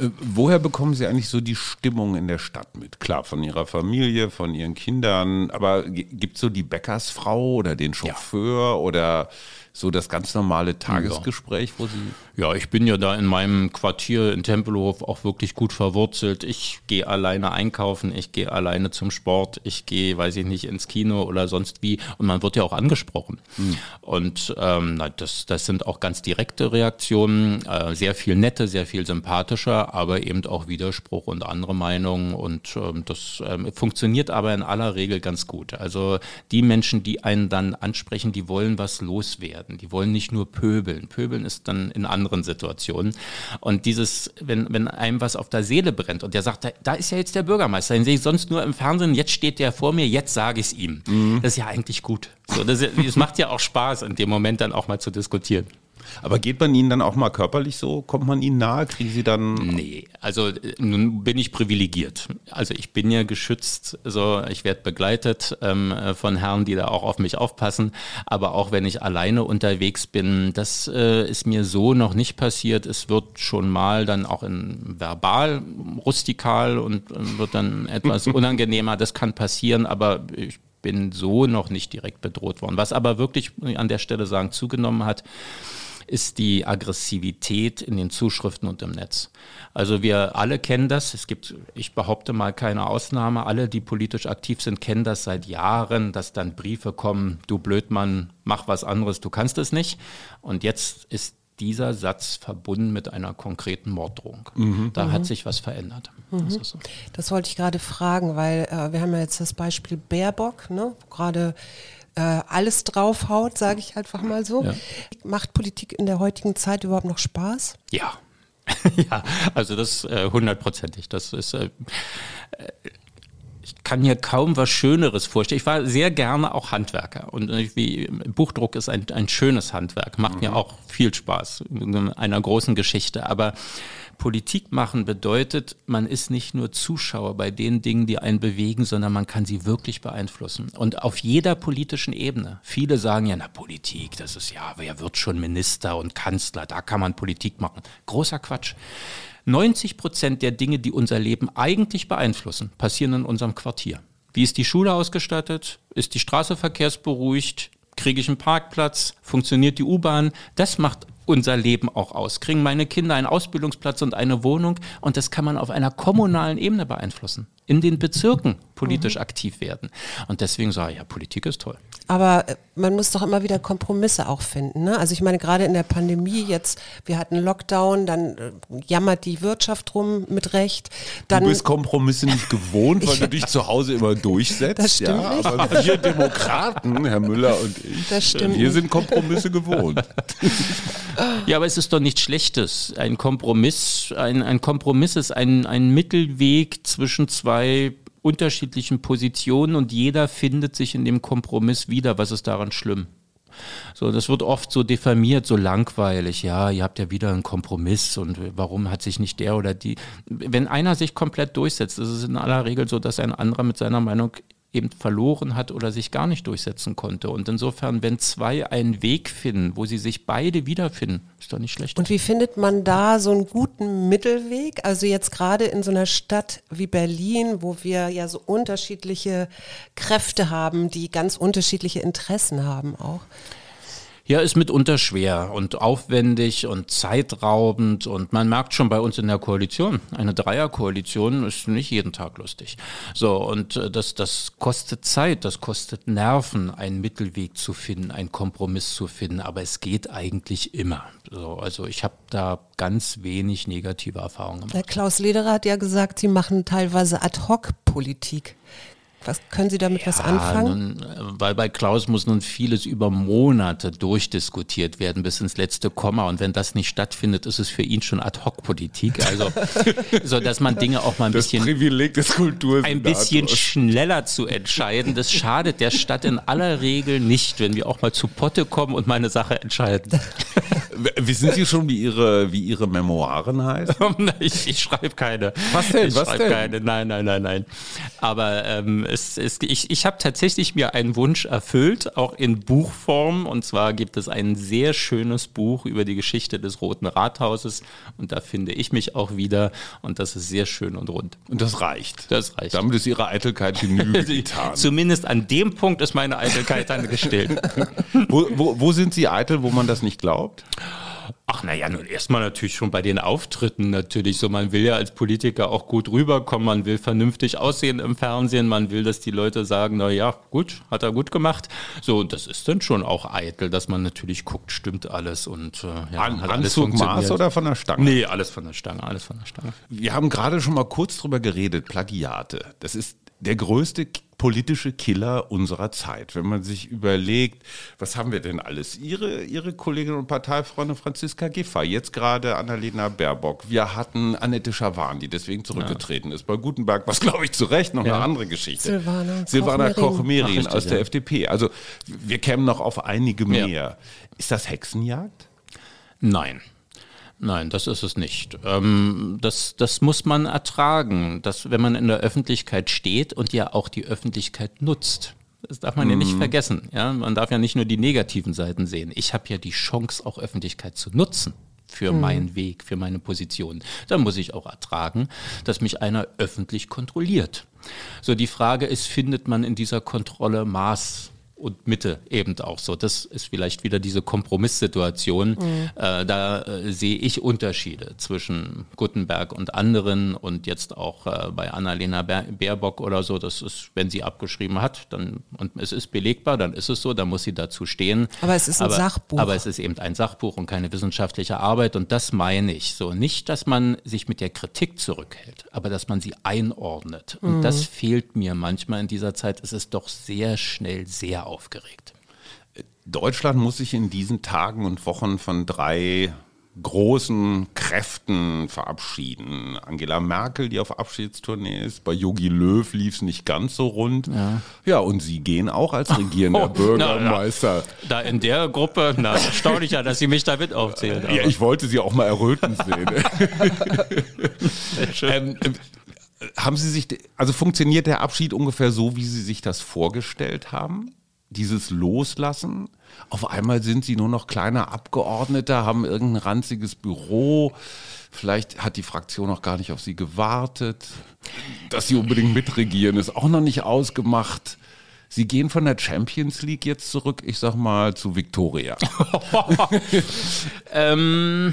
Äh, woher bekommen Sie eigentlich so die Stimmung in der Stadt mit? Klar, von Ihrer Familie, von Ihren Kindern, aber gibt es so die Bäckersfrau oder den Chauffeur ja. oder so das ganz normale Tagesgespräch, wo Sie. Ja, ich bin ja da in meinem Quartier in Tempelhof auch wirklich gut verwurzelt. Ich gehe alleine einkaufen, ich gehe alleine zum Sport, ich gehe, weiß ich nicht, ins Kino oder sonst wie. Und man wird ja auch angesprochen. Mhm. Und ähm, das, das sind auch ganz direkte Reaktionen, äh, sehr viel nette, sehr viel sympathischer, aber eben auch Widerspruch und andere Meinungen. Und ähm, das ähm, funktioniert aber in aller Regel ganz gut. Also die Menschen, die einen dann ansprechen, die wollen was loswerden werden. Die wollen nicht nur pöbeln. Pöbeln ist dann in anderen Situationen. Und dieses, wenn, wenn einem was auf der Seele brennt und der sagt, da, da ist ja jetzt der Bürgermeister, den sehe ich sonst nur im Fernsehen, jetzt steht der vor mir, jetzt sage ich es ihm. Mhm. Das ist ja eigentlich gut. So, das, das macht ja auch Spaß, in dem Moment dann auch mal zu diskutieren. Aber geht man Ihnen dann auch mal körperlich so? Kommt man Ihnen nahe? Kriegen Sie dann. Nee, also äh, nun bin ich privilegiert. Also ich bin ja geschützt, so ich werde begleitet ähm, von Herren, die da auch auf mich aufpassen. Aber auch wenn ich alleine unterwegs bin, das äh, ist mir so noch nicht passiert. Es wird schon mal dann auch in verbal rustikal und äh, wird dann etwas unangenehmer. Das kann passieren, aber ich bin so noch nicht direkt bedroht worden. Was aber wirklich an der Stelle sagen zugenommen hat, ist die Aggressivität in den Zuschriften und im Netz. Also wir alle kennen das. Es gibt, ich behaupte mal keine Ausnahme. Alle, die politisch aktiv sind, kennen das seit Jahren, dass dann Briefe kommen, du Blödmann, mach was anderes, du kannst es nicht. Und jetzt ist dieser Satz verbunden mit einer konkreten Morddrohung. Mhm. Da mhm. hat sich was verändert. Mhm. Das, so. das, wollte ich gerade fragen, weil äh, wir haben ja jetzt das Beispiel Baerbock, ne, gerade äh, alles draufhaut, sage ich einfach mal so. Ja. Macht Politik in der heutigen Zeit überhaupt noch Spaß? Ja. ja, also das äh, hundertprozentig. das ist, äh, kann mir kaum was Schöneres vorstellen. Ich war sehr gerne auch Handwerker und wie Buchdruck ist ein, ein schönes Handwerk, macht mhm. mir auch viel Spaß in einer großen Geschichte. Aber Politik machen bedeutet, man ist nicht nur Zuschauer bei den Dingen, die einen bewegen, sondern man kann sie wirklich beeinflussen. Und auf jeder politischen Ebene. Viele sagen ja, na Politik, das ist ja, wer wird schon Minister und Kanzler, da kann man Politik machen. Großer Quatsch. 90 Prozent der Dinge, die unser Leben eigentlich beeinflussen, passieren in unserem Quartier. Wie ist die Schule ausgestattet? Ist die Straße verkehrsberuhigt? Kriege ich einen Parkplatz? Funktioniert die U-Bahn? Das macht unser Leben auch aus. Kriegen meine Kinder einen Ausbildungsplatz und eine Wohnung? Und das kann man auf einer kommunalen Ebene beeinflussen. In den Bezirken politisch mhm. aktiv werden. Und deswegen sage ich, ja, Politik ist toll. Aber äh, man muss doch immer wieder Kompromisse auch finden. Ne? Also ich meine, gerade in der Pandemie jetzt, wir hatten Lockdown, dann äh, jammert die Wirtschaft rum mit Recht. Dann, du bist Kompromisse nicht gewohnt, weil du dich zu Hause immer durchsetzt. Das stimmt ja, nicht. Aber wir Demokraten, Herr Müller und ich, das stimmt wir sind Kompromisse gewohnt. Ja, aber es ist doch nichts Schlechtes. Ein Kompromiss, ein, ein Kompromiss ist ein, ein Mittelweg zwischen zwei unterschiedlichen Positionen und jeder findet sich in dem Kompromiss wieder. Was ist daran schlimm? So, das wird oft so diffamiert, so langweilig. Ja, ihr habt ja wieder einen Kompromiss und warum hat sich nicht der oder die. Wenn einer sich komplett durchsetzt, ist es in aller Regel so, dass ein anderer mit seiner Meinung eben verloren hat oder sich gar nicht durchsetzen konnte. Und insofern, wenn zwei einen Weg finden, wo sie sich beide wiederfinden, ist doch nicht schlecht. Und wie findet man da so einen guten Mittelweg? Also jetzt gerade in so einer Stadt wie Berlin, wo wir ja so unterschiedliche Kräfte haben, die ganz unterschiedliche Interessen haben auch. Ja, ist mitunter schwer und aufwendig und zeitraubend und man merkt schon bei uns in der Koalition, eine Dreierkoalition ist nicht jeden Tag lustig. So, und äh, das, das kostet Zeit, das kostet Nerven, einen Mittelweg zu finden, einen Kompromiss zu finden, aber es geht eigentlich immer. So, also ich habe da ganz wenig negative Erfahrungen gemacht. Der Klaus Lederer hat ja gesagt, Sie machen teilweise Ad-Hoc-Politik. Was können Sie damit ja, was anfangen? Nun, weil bei Klaus muss nun vieles über Monate durchdiskutiert werden bis ins letzte Komma und wenn das nicht stattfindet, ist es für ihn schon Ad-Hoc-Politik. Also so, dass man Dinge auch mal ein das bisschen Privileg des ein bisschen schneller zu entscheiden. Das schadet der Stadt in aller Regel nicht, wenn wir auch mal zu Potte kommen und meine Sache entscheiden. Wissen Sie schon, wie Ihre wie Ihre Memoiren heißen? ich, ich schreibe keine. Was denn? Ich was schreibe denn? keine. Nein, nein, nein, nein. Aber ähm, es, es, ich, ich habe tatsächlich mir einen Wunsch erfüllt, auch in Buchform. Und zwar gibt es ein sehr schönes Buch über die Geschichte des Roten Rathauses. Und da finde ich mich auch wieder. Und das ist sehr schön und rund. Und das reicht. Das reicht. Damit ist Ihre Eitelkeit Genüge getan. Zumindest an dem Punkt ist meine Eitelkeit dann gestillt. wo, wo, wo sind Sie eitel, wo man das nicht glaubt? Ach naja, nun erstmal natürlich schon bei den Auftritten natürlich so. Man will ja als Politiker auch gut rüberkommen, man will vernünftig aussehen im Fernsehen, man will, dass die Leute sagen, na ja, gut, hat er gut gemacht. So, und das ist dann schon auch eitel, dass man natürlich guckt, stimmt alles und äh, ja, An, hat alles Anzug, Maß oder von der Stange? Nee, alles von der Stange, alles von der Stange. Wir haben gerade schon mal kurz drüber geredet, Plagiate. Das ist der größte politische Killer unserer Zeit. Wenn man sich überlegt, was haben wir denn alles? Ihre, Ihre Kollegin und Parteifreundin Franziska Giffey, jetzt gerade Annalena Baerbock. Wir hatten Annette Schawan, die deswegen zurückgetreten ja. ist. Bei Gutenberg was glaube ich zu Recht noch ja. eine andere Geschichte. Silvana, Silvana Koch-Merin aus der ja. FDP. Also wir kämen noch auf einige mehr. Ist das Hexenjagd? Nein. Nein, das ist es nicht. Ähm, das, das muss man ertragen, dass wenn man in der Öffentlichkeit steht und ja auch die Öffentlichkeit nutzt. Das darf man mhm. ja nicht mhm. vergessen. Ja? Man darf ja nicht nur die negativen Seiten sehen. Ich habe ja die Chance, auch Öffentlichkeit zu nutzen für mhm. meinen Weg, für meine Position. Dann muss ich auch ertragen, dass mich einer öffentlich kontrolliert. So, die Frage ist, findet man in dieser Kontrolle Maß und Mitte eben auch so. Das ist vielleicht wieder diese Kompromisssituation. Mhm. Äh, da äh, sehe ich Unterschiede zwischen Gutenberg und anderen und jetzt auch äh, bei Annalena Baerbock oder so. Das ist, wenn sie abgeschrieben hat, dann und es ist belegbar, dann ist es so, dann muss sie dazu stehen. Aber es ist ein aber, Sachbuch. Aber es ist eben ein Sachbuch und keine wissenschaftliche Arbeit und das meine ich so. Nicht, dass man sich mit der Kritik zurückhält, aber dass man sie einordnet. Und mhm. das fehlt mir manchmal in dieser Zeit. Es ist doch sehr schnell sehr aufgeregt. Deutschland muss sich in diesen Tagen und Wochen von drei großen Kräften verabschieden. Angela Merkel, die auf Abschiedstournee ist, bei Yogi Löw lief es nicht ganz so rund. Ja. ja, und Sie gehen auch als regierender oh, Bürgermeister. Na, na. Da in der Gruppe, na, erstaunlich ja, dass Sie mich da mit aufzählen. Ja, ich wollte Sie auch mal erröten sehen. ähm, haben Sie sich, also funktioniert der Abschied ungefähr so, wie Sie sich das vorgestellt haben? Dieses Loslassen? Auf einmal sind Sie nur noch kleiner Abgeordneter, haben irgendein ranziges Büro. Vielleicht hat die Fraktion noch gar nicht auf Sie gewartet. Dass Sie unbedingt mitregieren, ist auch noch nicht ausgemacht. Sie gehen von der Champions League jetzt zurück, ich sag mal, zu Victoria. ähm,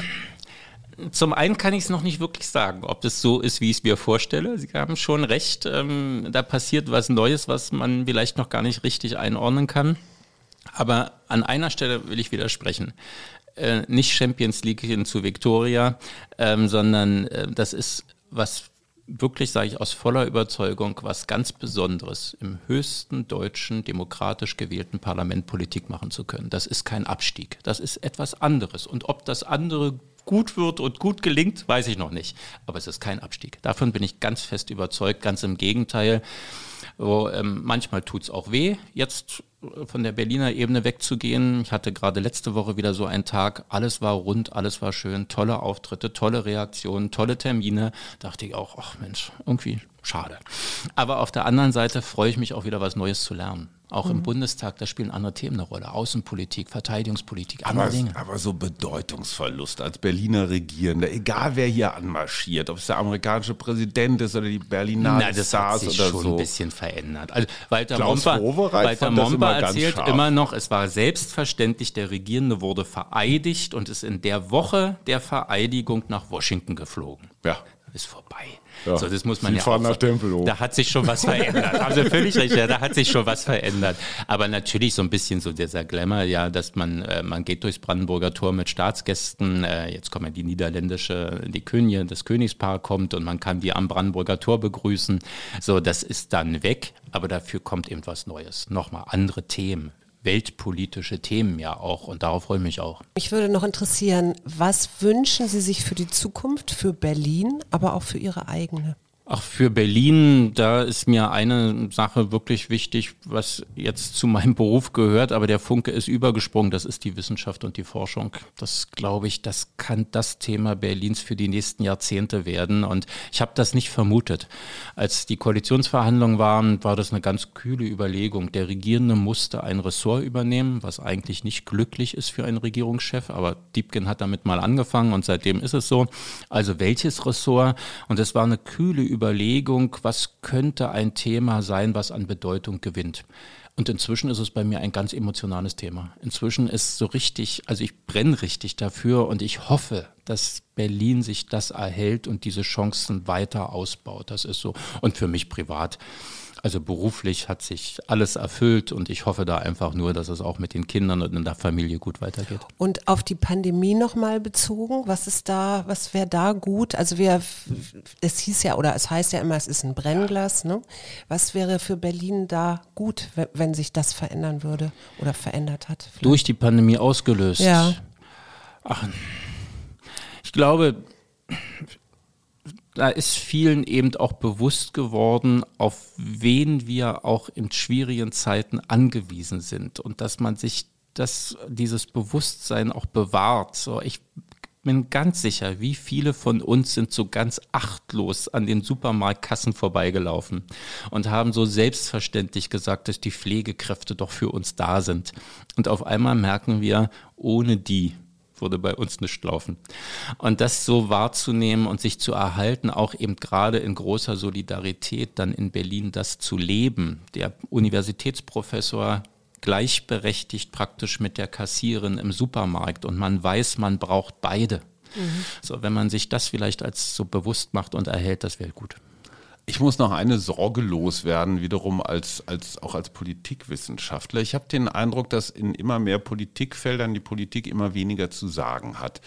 zum einen kann ich es noch nicht wirklich sagen, ob es so ist, wie ich es mir vorstelle. Sie haben schon recht, ähm, da passiert was Neues, was man vielleicht noch gar nicht richtig einordnen kann. Aber an einer Stelle will ich widersprechen. Äh, nicht Champions League hin zu Victoria, ähm, sondern äh, das ist was wirklich, sage ich aus voller Überzeugung, was ganz Besonderes, im höchsten deutschen demokratisch gewählten Parlament Politik machen zu können. Das ist kein Abstieg, das ist etwas anderes. Und ob das andere gut wird und gut gelingt, weiß ich noch nicht. Aber es ist kein Abstieg. Davon bin ich ganz fest überzeugt, ganz im Gegenteil. So, ähm, manchmal tut es auch weh, jetzt äh, von der Berliner Ebene wegzugehen. Ich hatte gerade letzte Woche wieder so einen Tag, alles war rund, alles war schön, tolle Auftritte, tolle Reaktionen, tolle Termine. Dachte ich auch, ach Mensch, irgendwie schade. Aber auf der anderen Seite freue ich mich auch wieder was Neues zu lernen. Auch mhm. im Bundestag, da spielen andere Themen eine Rolle. Außenpolitik, Verteidigungspolitik, andere aber, Dinge. Aber so Bedeutungsverlust als Berliner Regierender, egal wer hier anmarschiert, ob es der amerikanische Präsident ist oder die Berliner Na, das Stars hat sich oder schon so. ein bisschen verändert. Also Walter Momper, Walter Momper erzählt scharf. immer noch, es war selbstverständlich, der Regierende wurde vereidigt und ist in der Woche der Vereidigung nach Washington geflogen. Ja. Ist vorbei. Ja. So, das muss man Sie ja fahren auch, nach Tempelhof. Da hat sich schon was verändert. Haben Sie völlig recht, ja, da hat sich schon was verändert. Aber natürlich so ein bisschen so dieser Glamour, ja, dass man, äh, man geht durchs Brandenburger Tor mit Staatsgästen, äh, jetzt kommen ja die niederländische, die Königin, das Königspaar kommt und man kann die am Brandenburger Tor begrüßen. So, das ist dann weg, aber dafür kommt eben was Neues. Nochmal andere Themen weltpolitische Themen ja auch und darauf freue ich mich auch. Mich würde noch interessieren, was wünschen Sie sich für die Zukunft, für Berlin, aber auch für Ihre eigene? Ach, für Berlin, da ist mir eine Sache wirklich wichtig, was jetzt zu meinem Beruf gehört, aber der Funke ist übergesprungen, das ist die Wissenschaft und die Forschung. Das glaube ich, das kann das Thema Berlins für die nächsten Jahrzehnte werden. Und ich habe das nicht vermutet. Als die Koalitionsverhandlungen waren, war das eine ganz kühle Überlegung. Der Regierende musste ein Ressort übernehmen, was eigentlich nicht glücklich ist für einen Regierungschef, aber Diebken hat damit mal angefangen und seitdem ist es so. Also welches Ressort? Und es war eine kühle Überlegung Überlegung, was könnte ein Thema sein, was an Bedeutung gewinnt. Und inzwischen ist es bei mir ein ganz emotionales Thema. Inzwischen ist so richtig, also ich brenne richtig dafür und ich hoffe, dass Berlin sich das erhält und diese Chancen weiter ausbaut. Das ist so. Und für mich privat also beruflich hat sich alles erfüllt und ich hoffe da einfach nur, dass es auch mit den Kindern und in der Familie gut weitergeht. Und auf die Pandemie nochmal bezogen, was ist da, was wäre da gut? Also wir, es hieß ja oder es heißt ja immer, es ist ein Brennglas. Ne? Was wäre für Berlin da gut, wenn sich das verändern würde oder verändert hat? Vielleicht? Durch die Pandemie ausgelöst. Ja. Ach, ich glaube, da ist vielen eben auch bewusst geworden, auf wen wir auch in schwierigen Zeiten angewiesen sind und dass man sich das, dieses Bewusstsein auch bewahrt. So, ich bin ganz sicher, wie viele von uns sind so ganz achtlos an den Supermarktkassen vorbeigelaufen und haben so selbstverständlich gesagt, dass die Pflegekräfte doch für uns da sind. Und auf einmal merken wir, ohne die würde bei uns nicht laufen. Und das so wahrzunehmen und sich zu erhalten, auch eben gerade in großer Solidarität dann in Berlin das zu leben. Der Universitätsprofessor gleichberechtigt praktisch mit der Kassierin im Supermarkt und man weiß, man braucht beide. Mhm. So, wenn man sich das vielleicht als so bewusst macht und erhält, das wäre gut. Ich muss noch eine Sorge loswerden, wiederum als, als, auch als Politikwissenschaftler. Ich habe den Eindruck, dass in immer mehr Politikfeldern die Politik immer weniger zu sagen hat.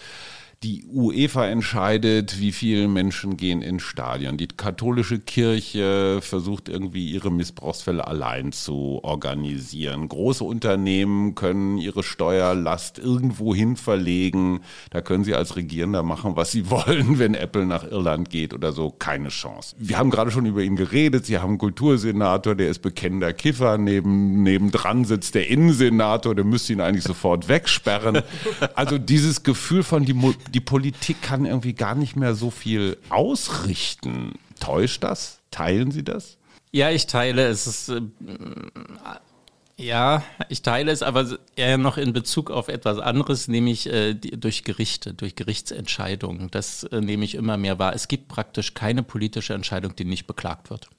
Die UEFA entscheidet, wie viele Menschen gehen in Stadien. Die katholische Kirche versucht irgendwie ihre Missbrauchsfälle allein zu organisieren. Große Unternehmen können ihre Steuerlast irgendwo hin verlegen. Da können sie als Regierender machen, was sie wollen, wenn Apple nach Irland geht oder so. Keine Chance. Wir haben gerade schon über ihn geredet. Sie haben einen Kultursenator, der ist bekennender Kiffer. Neben, nebendran sitzt der Innensenator, der müsste ihn eigentlich sofort wegsperren. Also dieses Gefühl von die die Politik kann irgendwie gar nicht mehr so viel ausrichten. Täuscht das? Teilen Sie das? Ja, ich teile es. Ist, äh, ja, ich teile es, aber eher noch in Bezug auf etwas anderes, nämlich äh, die, durch Gerichte, durch Gerichtsentscheidungen. Das äh, nehme ich immer mehr wahr. Es gibt praktisch keine politische Entscheidung, die nicht beklagt wird.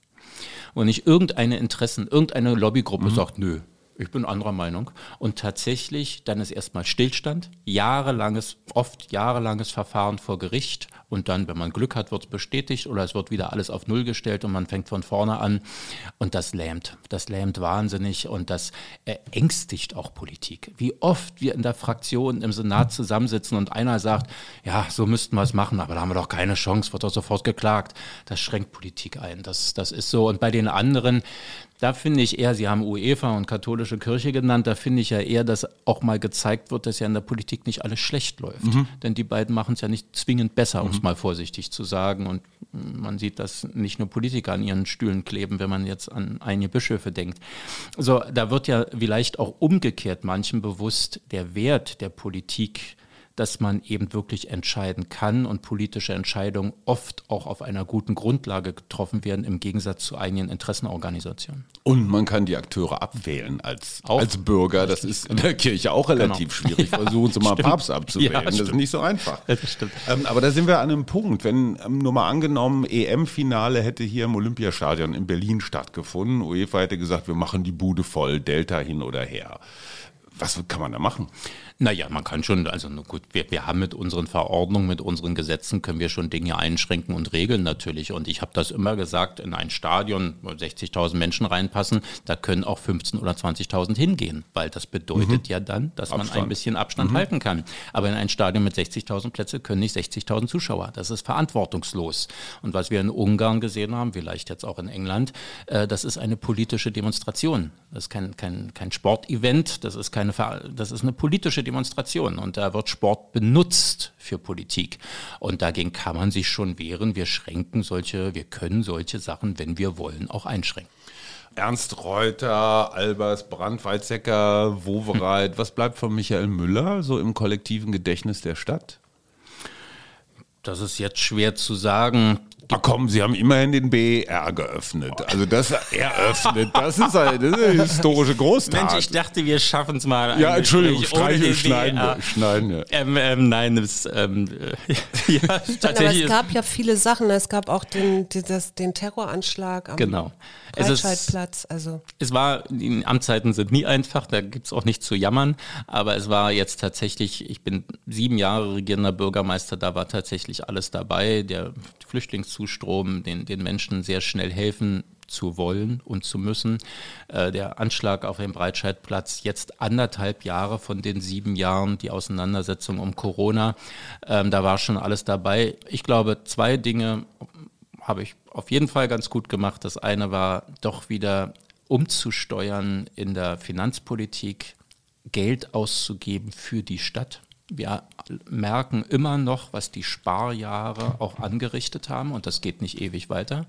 Und nicht irgendeine Interessen, irgendeine Lobbygruppe mhm. sagt, nö, ich bin anderer Meinung. Und tatsächlich, dann ist erstmal Stillstand, jahrelanges, oft jahrelanges Verfahren vor Gericht. Und dann, wenn man Glück hat, wird es bestätigt oder es wird wieder alles auf Null gestellt und man fängt von vorne an. Und das lähmt. Das lähmt wahnsinnig und das ängstigt auch Politik. Wie oft wir in der Fraktion im Senat zusammensitzen und einer sagt, ja, so müssten wir es machen, aber da haben wir doch keine Chance, wird doch sofort geklagt. Das schränkt Politik ein. Das, das ist so. Und bei den anderen, da finde ich eher, Sie haben UEFA und katholische Kirche genannt, da finde ich ja eher, dass auch mal gezeigt wird, dass ja in der Politik nicht alles schlecht läuft. Mhm. Denn die beiden machen es ja nicht zwingend besser, um es mhm. mal vorsichtig zu sagen. Und man sieht, dass nicht nur Politiker an ihren Stühlen kleben, wenn man jetzt an einige Bischöfe denkt. So, da wird ja vielleicht auch umgekehrt manchem bewusst, der Wert der Politik dass man eben wirklich entscheiden kann und politische Entscheidungen oft auch auf einer guten Grundlage getroffen werden, im Gegensatz zu einigen Interessenorganisationen. Und man kann die Akteure abwählen als, als Bürger. Das ist in der Kirche auch relativ genau. schwierig. Versuchen Sie mal stimmt. Papst abzuwählen. Ja, das ist nicht so einfach. Ähm, aber da sind wir an einem Punkt. Wenn ähm, nur mal angenommen, EM-Finale hätte hier im Olympiastadion in Berlin stattgefunden. UEFA hätte gesagt, wir machen die Bude voll, Delta hin oder her. Was kann man da machen? Naja, man kann schon, also gut, wir, wir haben mit unseren Verordnungen, mit unseren Gesetzen, können wir schon Dinge einschränken und regeln natürlich. Und ich habe das immer gesagt, in ein Stadion, wo 60.000 Menschen reinpassen, da können auch 15.000 oder 20.000 hingehen, weil das bedeutet mhm. ja dann, dass Abstand. man ein bisschen Abstand mhm. halten kann. Aber in ein Stadion mit 60.000 Plätze können nicht 60.000 Zuschauer. Das ist verantwortungslos. Und was wir in Ungarn gesehen haben, vielleicht jetzt auch in England, äh, das ist eine politische Demonstration. Das ist kein, kein, kein Sportevent, das ist, keine, das ist eine politische Demonstration. Und da wird Sport benutzt für Politik. Und dagegen kann man sich schon wehren. Wir schränken solche, wir können solche Sachen, wenn wir wollen, auch einschränken. Ernst Reuter, Albers, Brandt, Weizsäcker, Wowereit. Was bleibt von Michael Müller so im kollektiven Gedächtnis der Stadt? Das ist jetzt schwer zu sagen. Ach komm, Sie haben immerhin den BER geöffnet. Also das eröffnet, das ist eine, das ist eine historische Großtat. Mensch, ich dachte, wir schaffen es mal. Ja, Entschuldigung, streichen, schneiden, BER. schneiden. Ja. Ähm, ähm, nein, das, ähm, ja, tatsächlich. Aber es gab ja viele Sachen. Es gab auch den, das, den Terroranschlag am genau. Breitscheidplatz. Also. Es war, die Amtszeiten sind nie einfach, da gibt es auch nichts zu jammern. Aber es war jetzt tatsächlich, ich bin sieben Jahre regierender Bürgermeister, da war tatsächlich alles dabei. Der Flüchtlingszustrom, den, den Menschen sehr schnell helfen zu wollen und zu müssen. Äh, der Anschlag auf dem Breitscheidplatz, jetzt anderthalb Jahre von den sieben Jahren, die Auseinandersetzung um Corona, ähm, da war schon alles dabei. Ich glaube, zwei Dinge habe ich auf jeden Fall ganz gut gemacht. Das eine war doch wieder umzusteuern in der Finanzpolitik, Geld auszugeben für die Stadt wir merken immer noch, was die Sparjahre auch angerichtet haben und das geht nicht ewig weiter.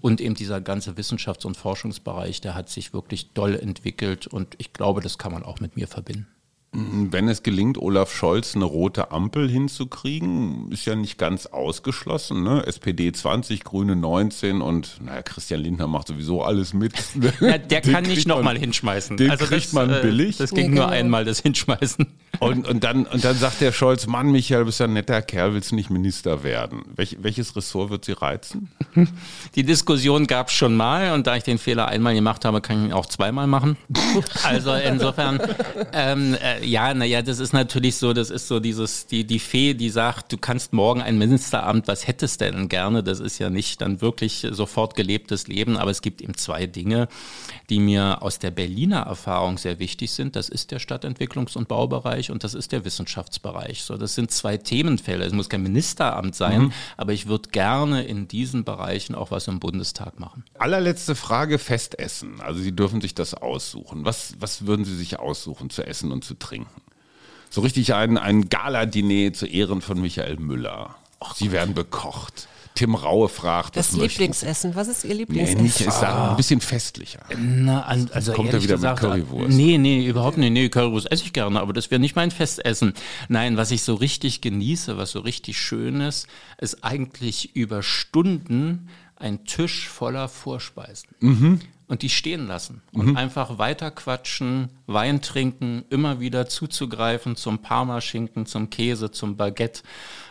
Und eben dieser ganze Wissenschafts- und Forschungsbereich, der hat sich wirklich doll entwickelt und ich glaube, das kann man auch mit mir verbinden. Wenn es gelingt, Olaf Scholz eine rote Ampel hinzukriegen, ist ja nicht ganz ausgeschlossen. Ne? SPD 20, Grüne 19 und naja, Christian Lindner macht sowieso alles mit. Ja, der kann nicht nochmal hinschmeißen. Den also kriegt das, man äh, billig. Das ging ja, nur genau. einmal, das Hinschmeißen. Und, und, dann, und dann sagt der Scholz, Mann, Michael, du bist ja ein netter Kerl, willst du nicht Minister werden? Welch, welches Ressort wird Sie reizen? Die Diskussion gab es schon mal und da ich den Fehler einmal gemacht habe, kann ich ihn auch zweimal machen. Also insofern, ähm, äh, ja, naja, das ist natürlich so, das ist so dieses, die, die Fee, die sagt, du kannst morgen ein Ministeramt, was hättest du denn gerne? Das ist ja nicht dann wirklich sofort gelebtes Leben, aber es gibt eben zwei Dinge, die mir aus der Berliner Erfahrung sehr wichtig sind. Das ist der Stadtentwicklungs- und Baubereich und das ist der Wissenschaftsbereich. So, das sind zwei Themenfelder. Es muss kein Ministeramt sein, mhm. aber ich würde gerne in diesen Bereichen auch was im Bundestag machen. Allerletzte Frage, Festessen. Also Sie dürfen sich das aussuchen. Was, was würden Sie sich aussuchen zu essen und zu trinken? So richtig ein, ein Gala-Diner zu Ehren von Michael Müller. Och, Sie werden bekocht. Tim Raue fragt. Das Lieblingsessen. Was ist Ihr Lieblingsessen? Nee, nicht, ist ah. ein bisschen festlicher. Na, also kommt er wieder gesagt, mit Currywurst. Nee, nee, überhaupt nicht. Nee, Currywurst esse ich gerne, aber das wäre nicht mein Festessen. Nein, was ich so richtig genieße, was so richtig schön ist, ist eigentlich über Stunden ein Tisch voller Vorspeisen. Mhm und die stehen lassen und mhm. einfach weiter quatschen, Wein trinken, immer wieder zuzugreifen zum Parmaschinken, zum Käse, zum Baguette,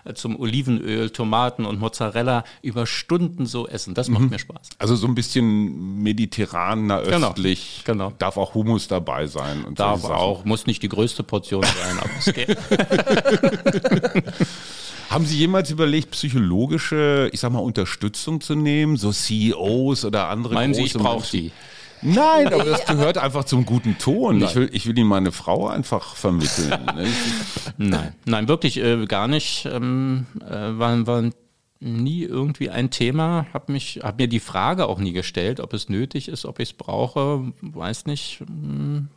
äh, zum Olivenöl, Tomaten und Mozzarella über Stunden so essen. Das macht mhm. mir Spaß. Also so ein bisschen mediterraner, genau. östlich. Genau. genau. Darf auch Hummus dabei sein. Und Darf auch, muss nicht die größte Portion sein, aber es geht. Haben Sie jemals überlegt, psychologische, ich sag mal, Unterstützung zu nehmen, so CEOs oder andere Meinen Sie, ich brauche die? Nein, aber das gehört einfach zum guten Ton. Ich will, ich will Ihnen meine Frau einfach vermitteln. Ne? nein, nein, wirklich äh, gar nicht. Ähm, äh, waren, waren nie irgendwie ein Thema. Hab mich, hab mir die Frage auch nie gestellt, ob es nötig ist, ob ich es brauche. Weiß nicht. Hm,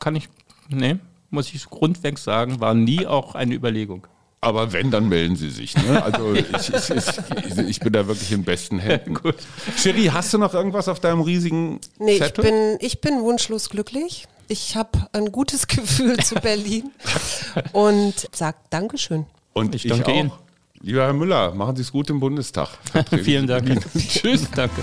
kann ich, nee, muss ich grundweg sagen, war nie auch eine Überlegung. Aber wenn, dann melden Sie sich. Ne? Also ich, ich, ich, bin da wirklich in besten Händen. Gut. Shiri, hast du noch irgendwas auf deinem riesigen Nee, Zettel? ich bin, ich bin wunschlos glücklich. Ich habe ein gutes Gefühl zu Berlin und sage Dankeschön. Und ich, danke Ihnen. Lieber Herr Müller, machen Sie es gut im Bundestag. Vielen Dank. Tschüss. Danke.